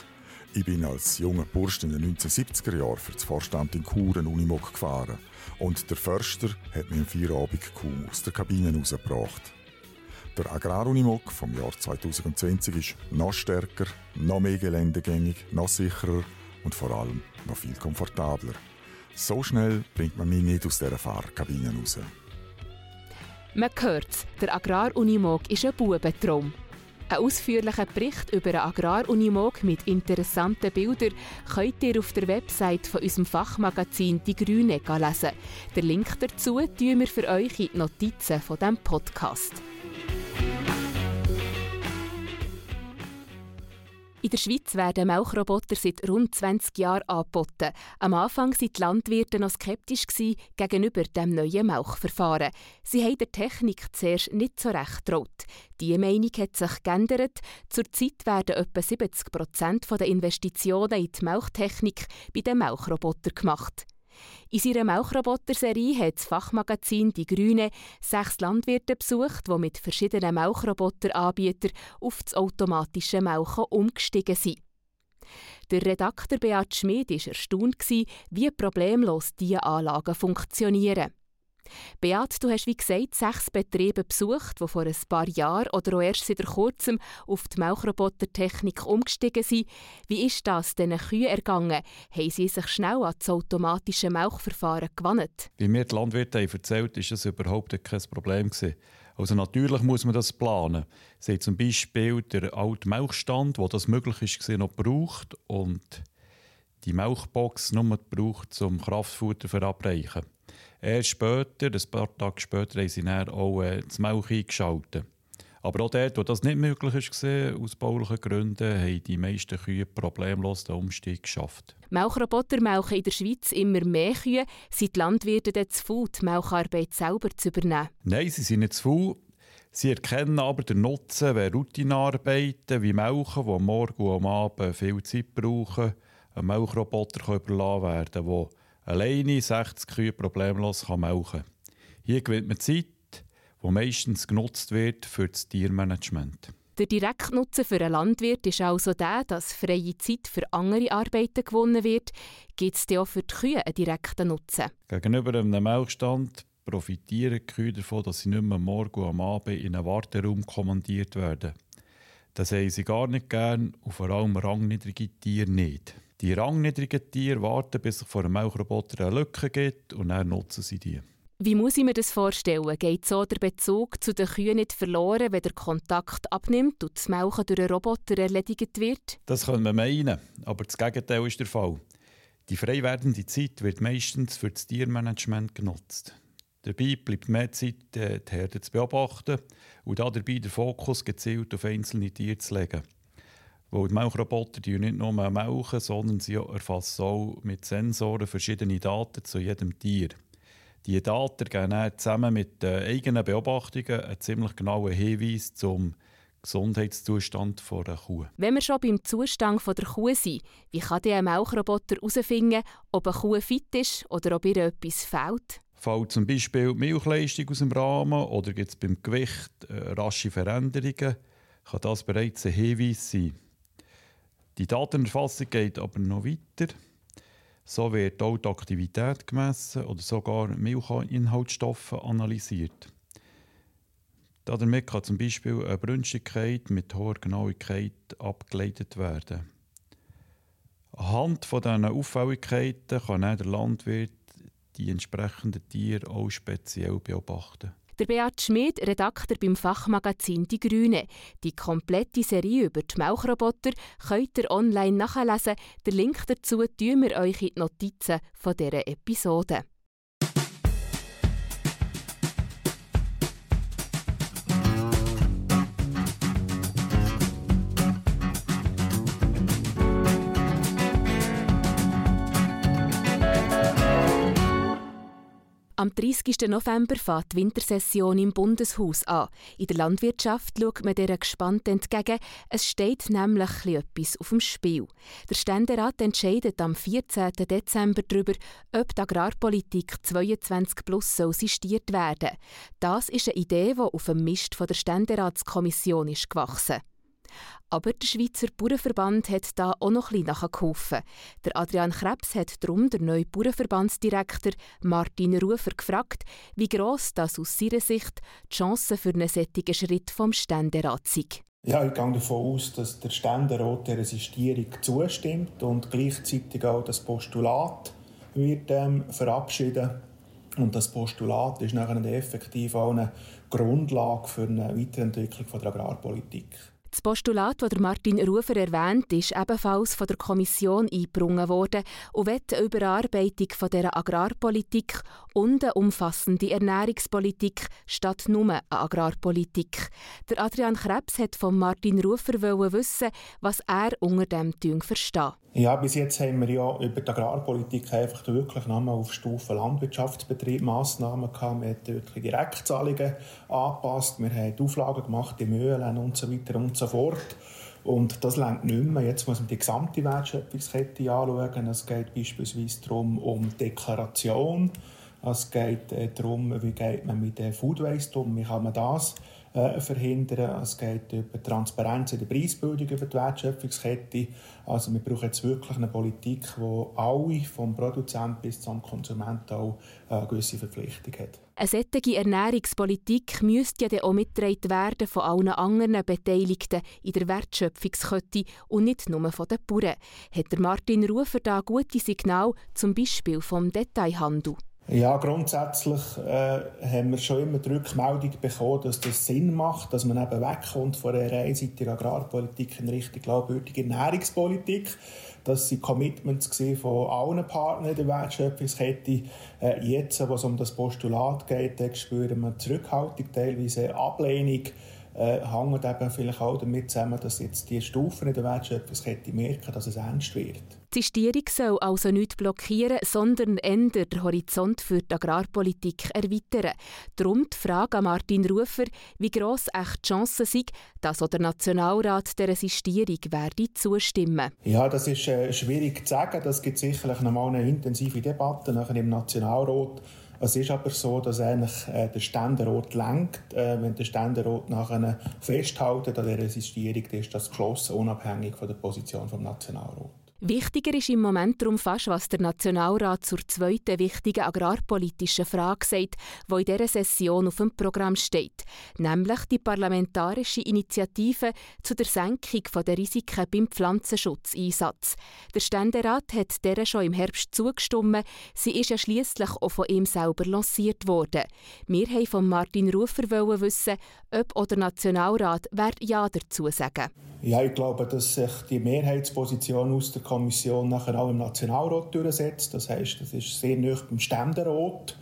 ich bin als junger Bursch in den 1970er Jahren für das Vorstand in einen Unimog gefahren und der Förster hat mich am Feierabend kaum aus der Kabine rausgebracht. Der Agrarunimog vom Jahr 2020 ist noch stärker, noch mehr geländegängig, noch sicherer und vor allem noch viel komfortabler. So schnell bringt man mich nicht aus dieser Fahrkabine raus. Man hört, der Agrarunimog ist ein Bubentraum. Einen ausführlichen Bericht über einen Agrarunimog mit interessanten Bildern könnt ihr auf der Website von unserem Fachmagazin Die Grüne lesen. Den Link dazu tun wir für euch in die Notizen von diesem Podcast. In der Schweiz werden Milchroboter seit rund 20 Jahren angeboten. Am Anfang waren die Landwirte noch skeptisch gegenüber dem neuen Milchverfahren. Sie haben der Technik zuerst nicht so recht traut. Diese Meinung hat sich geändert. Zurzeit werden etwa 70 Prozent der Investitionen in die Milchtechnik bei den Milchrobotern gemacht. In seiner Milchroboter-Serie hat das Fachmagazin Die Grüne sechs Landwirte besucht, die mit verschiedenen Milchroboter-Anbietern auf das automatische Melken umgestiegen sind. Der Redakteur Beat Schmid war erstaunt, wie problemlos diese Anlagen funktionieren. Beat, du hast wie gesagt sechs Betriebe besucht, die vor ein paar Jahren oder auch erst seit kurzem auf die Milchrobotertechnik umgestiegen sind. Wie ist das diesen Kühen ergangen? Haben sie sich schnell an das automatische Milchverfahren gewandt? Wie mir die Landwirte haben erzählt war das überhaupt kein Problem. Also natürlich muss man das planen. Sie haben zum Beispiel den alten Milchstand, wo das möglich ist, noch gebraucht und die Milchbox nur gebraucht, um Kraftfutter zu verabreichen. Erst später, ein paar Tage später, haben sie dann auch äh, das Milch eingeschaltet. Aber auch dort, wo das nicht möglich war, aus baulichen Gründen, haben die meisten Kühe problemlos den Umstieg geschafft. Milchroboter melken in der Schweiz immer mehr Kühe. Sind die Landwirte dann zu faul, die Milcharbeit selber zu übernehmen? Nein, sie sind nicht zu faul. Sie erkennen aber den Nutzen, wenn Routinearbeiten wie Melken, die am Morgen und am Abend viel Zeit brauchen, einem Milchroboter überlassen werden kann, alleine 60 Kühe problemlos kann melken. Hier gewinnt man Zeit, die meistens genutzt wird für das Tiermanagement. Der Direktnutzen für einen Landwirt ist also der, dass freie Zeit für andere Arbeiten gewonnen wird. Gibt es auch für die Kühe einen direkten Nutzen? Gegenüber einem Melkstand profitieren die Kühe davon, dass sie nicht mehr morgen und am Abend in einen Warteraum kommandiert werden. Das haben sie gar nicht gern und vor allem rangniedrige Tiere nicht. Die rangniedrigen Tiere warten, bis sich vor einem Milchroboter eine Lücke gibt und dann nutzen sie die. Wie muss ich mir das vorstellen? Geht so der Bezug zu den Kühen nicht verloren, wenn der Kontakt abnimmt und das Melken durch einen Roboter erledigt wird? Das können wir meinen, aber das Gegenteil ist der Fall. Die frei werdende Zeit wird meistens für das Tiermanagement genutzt. Dabei bleibt mehr Zeit, äh, die Herde zu beobachten und dabei den Fokus gezielt auf einzelne Tiere zu legen. Weil die Milchroboter die nicht nur melken, sondern sie erfassen auch mit Sensoren verschiedene Daten zu jedem Tier. Diese Daten geben dann zusammen mit den eigenen Beobachtungen einen ziemlich genauen Hinweis zum Gesundheitszustand der Kuh. Wenn wir schon beim Zustand der Kuh sind, wie kann der Milchroboter herausfinden, ob eine Kuh fit ist oder ob ihr etwas fehlt? Fällt zum Beispiel die Milchleistung aus dem Rahmen oder gibt es beim Gewicht äh, rasche Veränderungen, kann das bereits ein Hinweis sein. Die Datenerfassung geht aber noch weiter. So wird auch die Aktivität gemessen oder sogar Milchinhaltsstoffe analysiert. Damit kann zum Beispiel eine Brünstigkeit mit hoher Genauigkeit abgeleitet werden. Anhand von diesen Auffälligkeiten kann der Landwirt die entsprechenden Tiere auch speziell beobachten. Der Beat Schmid, Redakteur beim Fachmagazin Die Grüne. Die komplette Serie über die Milchroboter könnt ihr online nachlesen. Den Link dazu tun wir euch in die Notizen von dieser Episode. Am 30. November fängt die Wintersession im Bundeshaus an. In der Landwirtschaft schaut man dieser gespannt entgegen. Es steht nämlich etwas auf dem Spiel. Der Ständerat entscheidet am 14. Dezember darüber, ob die Agrarpolitik 22 plus soll sistiert werden. Das ist eine Idee, die auf dem Mist von der Ständeratskommission ist gewachsen. Aber der Schweizer Bauernverband hat da auch noch ein bisschen nachgeholfen. Der Adrian Krebs hat darum den neuen Bauernverbandsdirektor Martin Rufer gefragt, wie gross das aus seiner Sicht die Chancen für einen solchen Schritt vom Ständerat sind. Ja, ich gehe davon aus, dass der Ständerat der Resistierung zustimmt und gleichzeitig auch das Postulat wird ähm, verabschieden. Und das Postulat ist nachher effektiv auch eine Grundlage für eine Weiterentwicklung der Agrarpolitik. Das Postulat, das Martin Rufer erwähnt, ist ebenfalls von der Kommission eingebrungen worden und wird eine Überarbeitung von der Agrarpolitik und eine umfassende Ernährungspolitik statt nur eine Agrarpolitik. Der Adrian Krebs hat von Martin Rufer wissen, was er unter dem Tun versteht. Ja, bis jetzt haben wir ja über die Agrarpolitik einfach wirklich nochmal auf Stufe Landwirtschaftsbetrieb Massnahmen gehabt. Wir haben wirklich Direktzahlungen angepasst, wir haben Auflagen gemacht in Mühlen und so weiter und fort. Und das längt nicht mehr. Jetzt muss man die gesamte Wertschöpfungskette anschauen. Es geht beispielsweise darum, um Deklaration. Es geht äh, darum, wie geht man mit dem Food Waste um, wie kann man das äh, verhindern. Es geht über Transparenz in der Preisbildung, über die Wertschöpfungskette. Also wir brauchen jetzt wirklich eine Politik, wo alle, vom Produzent bis zum Konsumenten auch äh, eine gewisse Verpflichtung hat. Eine solche Ernährungspolitik müsste ja dann auch mitgetragen werden von allen anderen Beteiligten in der Wertschöpfungskette und nicht nur von den Bauern. Hat Martin Rufer da gute Signal, zum Beispiel vom Detailhandel? Ja, grundsätzlich äh, haben wir schon immer die Rückmeldung bekommen, dass das Sinn macht, dass man eben wegkommt von der einseitigen Agrarpolitik in Richtung glaubwürdige Ernährungspolitik. Das waren Commitments von allen Partnern der Wertschöpfungskette. Äh, jetzt, wo es um das Postulat geht, spüren wir Zurückhaltung, teilweise Ablehnung äh, hängt eben vielleicht auch damit zusammen, dass jetzt die Stufen in der Wertschöpfungskette merken, dass es ernst wird. Die Sistierung soll also nicht blockieren, sondern ändern den Horizont für die Agrarpolitik erweitern. Darum die Frage an Martin Rufer, wie gross echt die Chancen sind, dass auch der Nationalrat der Sistierung werde zustimmen. Ja, das ist äh, schwierig zu sagen. Das gibt sicherlich noch mal eine intensive Debatte im Nationalrat. Es ist aber so, dass eigentlich äh, der Ständerat lenkt. Äh, wenn der Ständerat nachher festhält an der Resistierung, dann ist das geschlossen, unabhängig von der Position des Nationalrats. Wichtiger ist im Moment darum fast, was der Nationalrat zur zweiten wichtigen agrarpolitischen Frage sagt, die in dieser Session auf dem Programm steht, nämlich die parlamentarische Initiative zu der Senkung der Risiken beim Pflanzenschutzeinsatz. Der Ständerat hat der schon im Herbst zugestimmt. Sie ist ja schließlich auch von ihm selber lanciert worden. Wir wollten von Martin Rufer wissen, ob auch der Nationalrat Ja dazu sagen. Ja, ich glaube, dass sich die Mehrheitsposition aus der Kommission nachher auch im Nationalrat durchsetzt. Das heißt, das ist sehr nah beim Ständerat.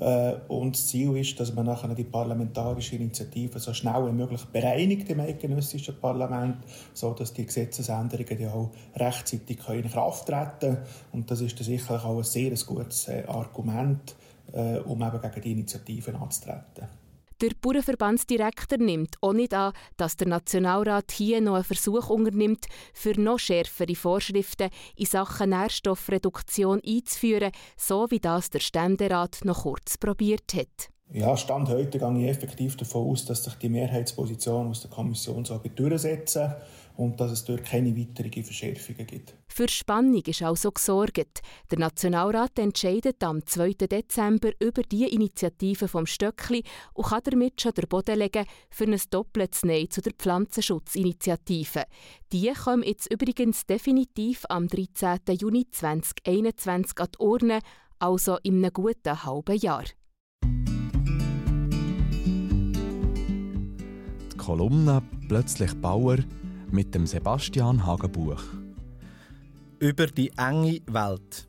Äh, und das Ziel ist, dass man nachher die parlamentarische Initiative so schnell wie möglich bereinigt im eidgenössischen Parlament, sodass die Gesetzesänderungen ja auch rechtzeitig in Kraft treten können. Und das ist sicherlich auch ein sehr gutes äh, Argument, äh, um eben gegen die Initiativen anzutreten. Der Bauernverbandsdirektor nimmt auch nicht an, dass der Nationalrat hier noch einen Versuch unternimmt, für noch schärfere Vorschriften in Sachen Nährstoffreduktion einzuführen, so wie das der Ständerat noch kurz probiert hat. Ja, Stand heute gehe ich effektiv davon aus, dass sich die Mehrheitsposition aus der Kommission so durchsetzen und dass es dort keine weiteren Verschärfungen gibt. Für Spannung ist also gesorgt. Der Nationalrat entscheidet am 2. Dezember über die Initiative vom Stöckli und kann damit schon den Boden legen für ein doppeltes Nein zu der Pflanzenschutzinitiative. Die kommt jetzt übrigens definitiv am 13. Juni 2021 an die Urne, also in einem guten halben Jahr. Die Kolumne «Plötzlich Bauer» mit dem Sebastian Hagenbuch. Über die enge Welt.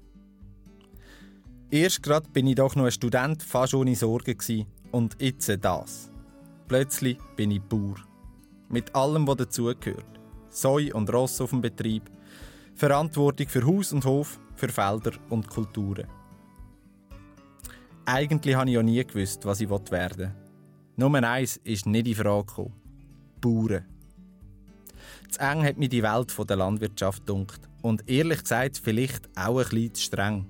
Erst gerade bin ich doch noch ein Student, fast ohne Sorgen und jetzt das. Plötzlich bin ich Bauer. Mit allem, was dazugehört. Säu und Ross auf dem Betrieb, Verantwortung für Haus und Hof, für Felder und Kulturen. Eigentlich habe ich ja nie gewusst, was ich werden will. Nummer eins ist nicht in Frage gekommen. Bauern. Zu eng hat mich die Welt der Landwirtschaft dunkt und ehrlich gesagt vielleicht auch ein bisschen zu streng.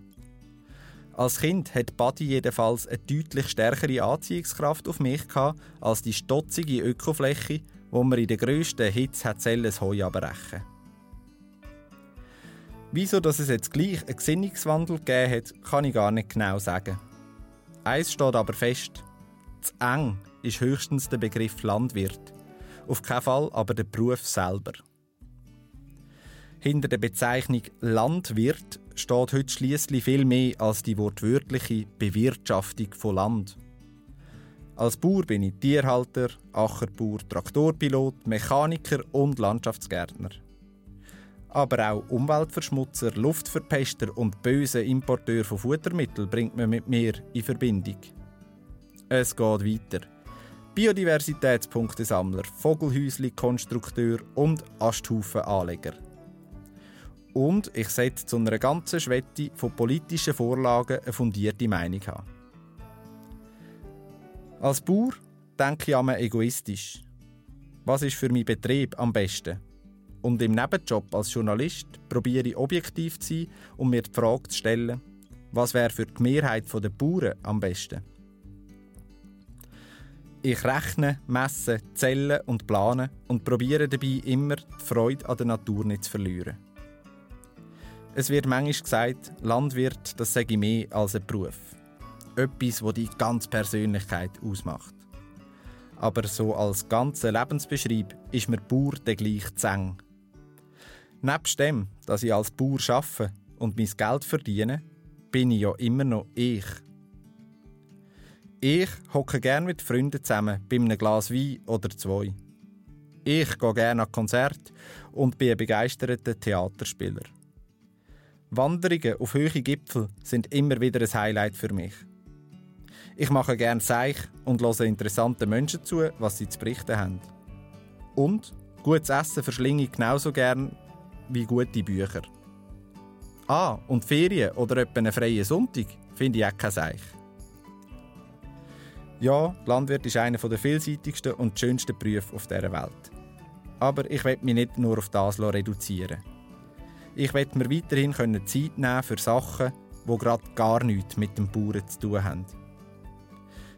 Als Kind hat Buddy jedenfalls eine deutlich stärkere Anziehungskraft auf mich gehabt, als die stotzige Ökofläche, wo man in der grössten Hitze das Heu abbrechen Wieso dass es jetzt gleich einen Gesinnungswandel gegeben hat, kann ich gar nicht genau sagen. Eins steht aber fest. Zu eng ist höchstens der Begriff Landwirt. Auf keinen Fall aber der Beruf selber. Hinter der Bezeichnung Landwirt steht heute schließlich viel mehr als die wortwörtliche Bewirtschaftung von Land. Als Bauer bin ich Tierhalter, Ackerbauer, Traktorpilot, Mechaniker und Landschaftsgärtner. Aber auch Umweltverschmutzer, Luftverpester und böse Importeur von Futtermitteln bringt man mit mir in Verbindung. Es geht weiter. Biodiversitätspunktesammler, Vogelhäusli-Konstrukteur und Asthaufen-Anleger. Und ich sollte zu einer ganzen Schwette von politischen Vorlagen eine fundierte Meinung haben. Als Bauer denke ich an egoistisch. Was ist für meinen Betrieb am besten? Und im Nebenjob als Journalist probiere ich objektiv zu sein und mir die Frage zu stellen, was wäre für die Mehrheit der Bauern am besten? Ich rechne, messe, zähle und plane und probiere dabei immer die Freude an der Natur nicht zu verlieren. Es wird manchmal gesagt, Landwirt, das sage ich mehr als ein Beruf. Etwas, das die ganze Persönlichkeit ausmacht. Aber so als ganzer Lebensbeschreib ist mir Bauer der gleich zu eng. Nebst dem, dass ich als Bauer arbeite und mein Geld verdiene, bin ich ja immer noch ich. Ich hocke gerne mit Freunden zusammen bei einem Glas Wein oder zwei. Ich gehe gerne an Konzerte und bin ein begeisterter Theaterspieler. Wanderungen auf hohe Gipfel sind immer wieder ein Highlight für mich. Ich mache gerne Seich und höre interessanten Menschen zu, was sie zu berichten haben. Und gutes Essen verschlinge ich genauso gern wie gute Bücher. Ah, und Ferien oder etwa einen freien Sonntag finde ich auch kein Seich. Ja, Landwirt ist einer der vielseitigsten und schönsten Berufe auf dieser Welt. Aber ich will mich nicht nur auf das reduzieren. Ich werde mir weiterhin Zeit nehmen für Sachen, die gerade gar nichts mit dem Bauern zu tun haben.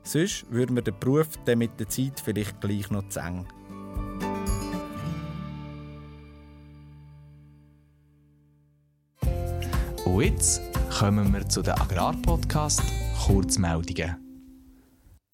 Sonst würde mir der Beruf dann mit der Zeit vielleicht gleich noch zu eng. Und jetzt kommen wir zu den Agrarpodcast Kurzmeldungen.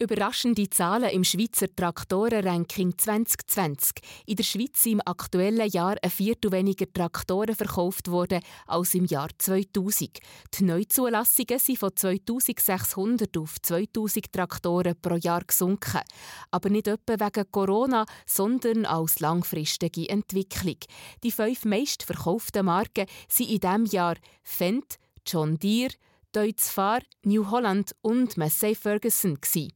Überraschende Zahlen im Schweizer Traktorenranking 2020. In der Schweiz im aktuellen Jahr ein Viertel weniger Traktoren verkauft worden als im Jahr 2000. Die Neuzulassungen sind von 2600 auf 2000 Traktoren pro Jahr gesunken. Aber nicht etwa wegen Corona, sondern als langfristige Entwicklung. Die fünf meistverkauften Marken sind in diesem Jahr Fendt, John Deere, Deutz Fahr, New Holland und Massey Ferguson. Gewesen.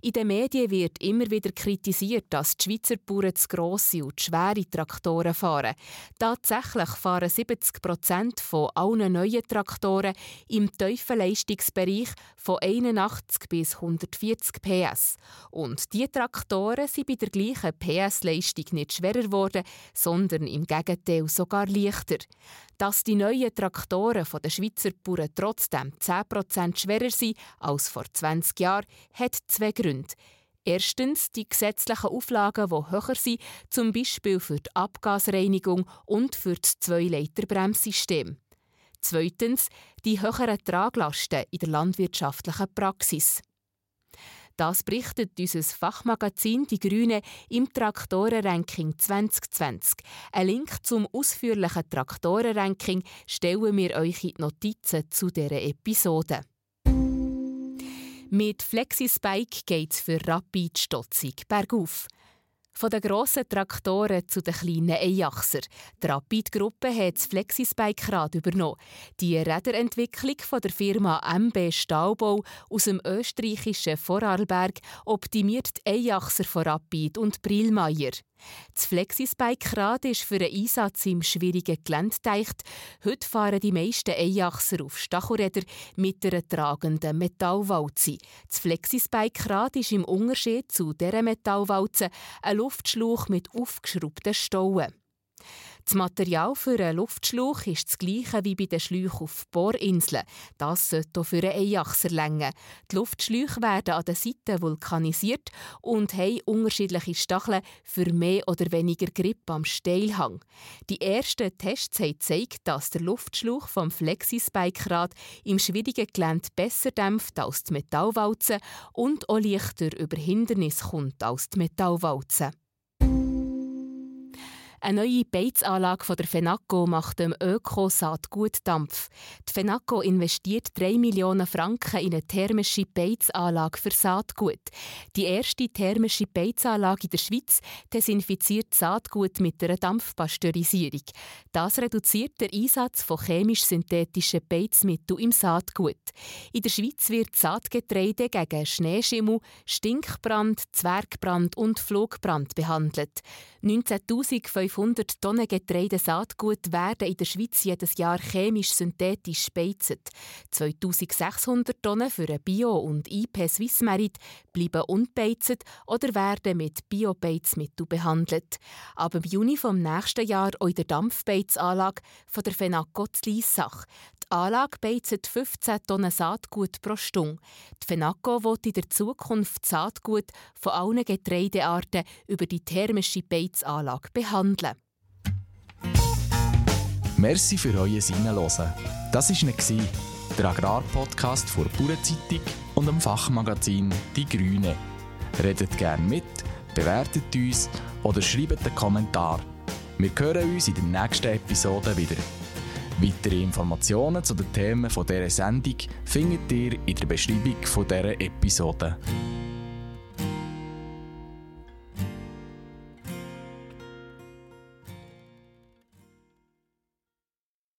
In den Medien wird immer wieder kritisiert, dass die Schweizer Bauern zu grosse und schwere Traktoren fahren. Tatsächlich fahren 70 Prozent von allen neuen Traktoren im tiefen Leistungsbereich von 81 bis 140 PS. Und diese Traktoren sind bei der gleichen PS-Leistung nicht schwerer geworden, sondern im Gegenteil sogar leichter. Dass die neuen Traktoren der Schweizer Bauern trotzdem 10% schwerer sind als vor 20 Jahren, hat zwei Gründe. Erstens die gesetzlichen Auflagen, die höher sind, zum Beispiel für die Abgasreinigung und für das Zwei-Leiter-Bremssystem. Zweitens die höheren Traglasten in der landwirtschaftlichen Praxis. Das berichtet unser Fachmagazin Die Grüne im Traktorenranking 2020. Ein Link zum ausführlichen Traktorenranking stellen wir euch in die Notizen zu dieser Episode. Mit FlexiSpike geht es für Rapid Stotzig bergauf. Von den grossen Traktoren zu den kleinen Einachser. Die Rapid-Gruppe hat das Flexispike-Rad übernommen. Die Räderentwicklung von der Firma MB Stahlbau aus dem österreichischen Vorarlberg optimiert die Einachser von Rapid und Brilmeier. Das Flexispike-Rad ist für einen Einsatz im schwierigen Gelände gedacht. Heute fahren die meisten Einachser auf Stachelrädern mit einer tragenden Metallwalze. Das Flexispike-Rad ist im Unterschied zu dieser Metallwalze ein Luftschlauch mit aufgeschraubten Stauen. Das Material für einen Luftschlauch ist das gleiche wie bei den Schläuchen auf Bohrinseln. Das sollte auch für einen Einachser länger. Die Luftschläuche werden an den Seiten vulkanisiert und haben unterschiedliche Stacheln für mehr oder weniger Grip am Steilhang. Die ersten Tests haben gezeigt, dass der Luftschlauch vom Flexispike-Rad im schwierigen Gelände besser dämpft als die Metallwalze und auch leichter über Hindernisse kommt als die Metallwalze. Eine neue Beizanlage von der FENACO macht dem Öko-Saatgut Dampf. Die FENACO investiert 3 Millionen Franken in eine thermische Beizanlage für Saatgut. Die erste thermische Beizanlage in der Schweiz desinfiziert Saatgut mit einer Dampfpasteurisierung. Das reduziert den Einsatz von chemisch-synthetischen Beizmitteln im Saatgut. In der Schweiz wird Saatgetreide gegen Schneeschimmel, Stinkbrand, Zwergbrand und Flugbrand behandelt. 19.500 500 Tonnen Getreidesaatgut werden in der Schweiz jedes Jahr chemisch-synthetisch speizet. 2600 Tonnen für ein Bio- und IP Swissmerit bleiben unbeizet oder werden mit Biobeizmitteln behandelt. Aber im Juni vom nächsten Jahr auch in der Dampfbeizanlage von der FENACO zu Liessach. Die Anlage beizet 15 Tonnen Saatgut pro Stunde. Die FENACO will in der Zukunft Saatgut von allen Getreidearten über die thermische Beizanlage behandeln. Merci für euer Hinhören. Das war der Agrarpodcast vor Bauernzeitung und dem Fachmagazin Die Grüne. Redet gerne mit, bewertet uns oder schreibt einen Kommentar. Wir hören uns in der nächsten Episode wieder. Weitere Informationen zu den Themen dieser Sendung findet ihr in der Beschreibung dieser Episode.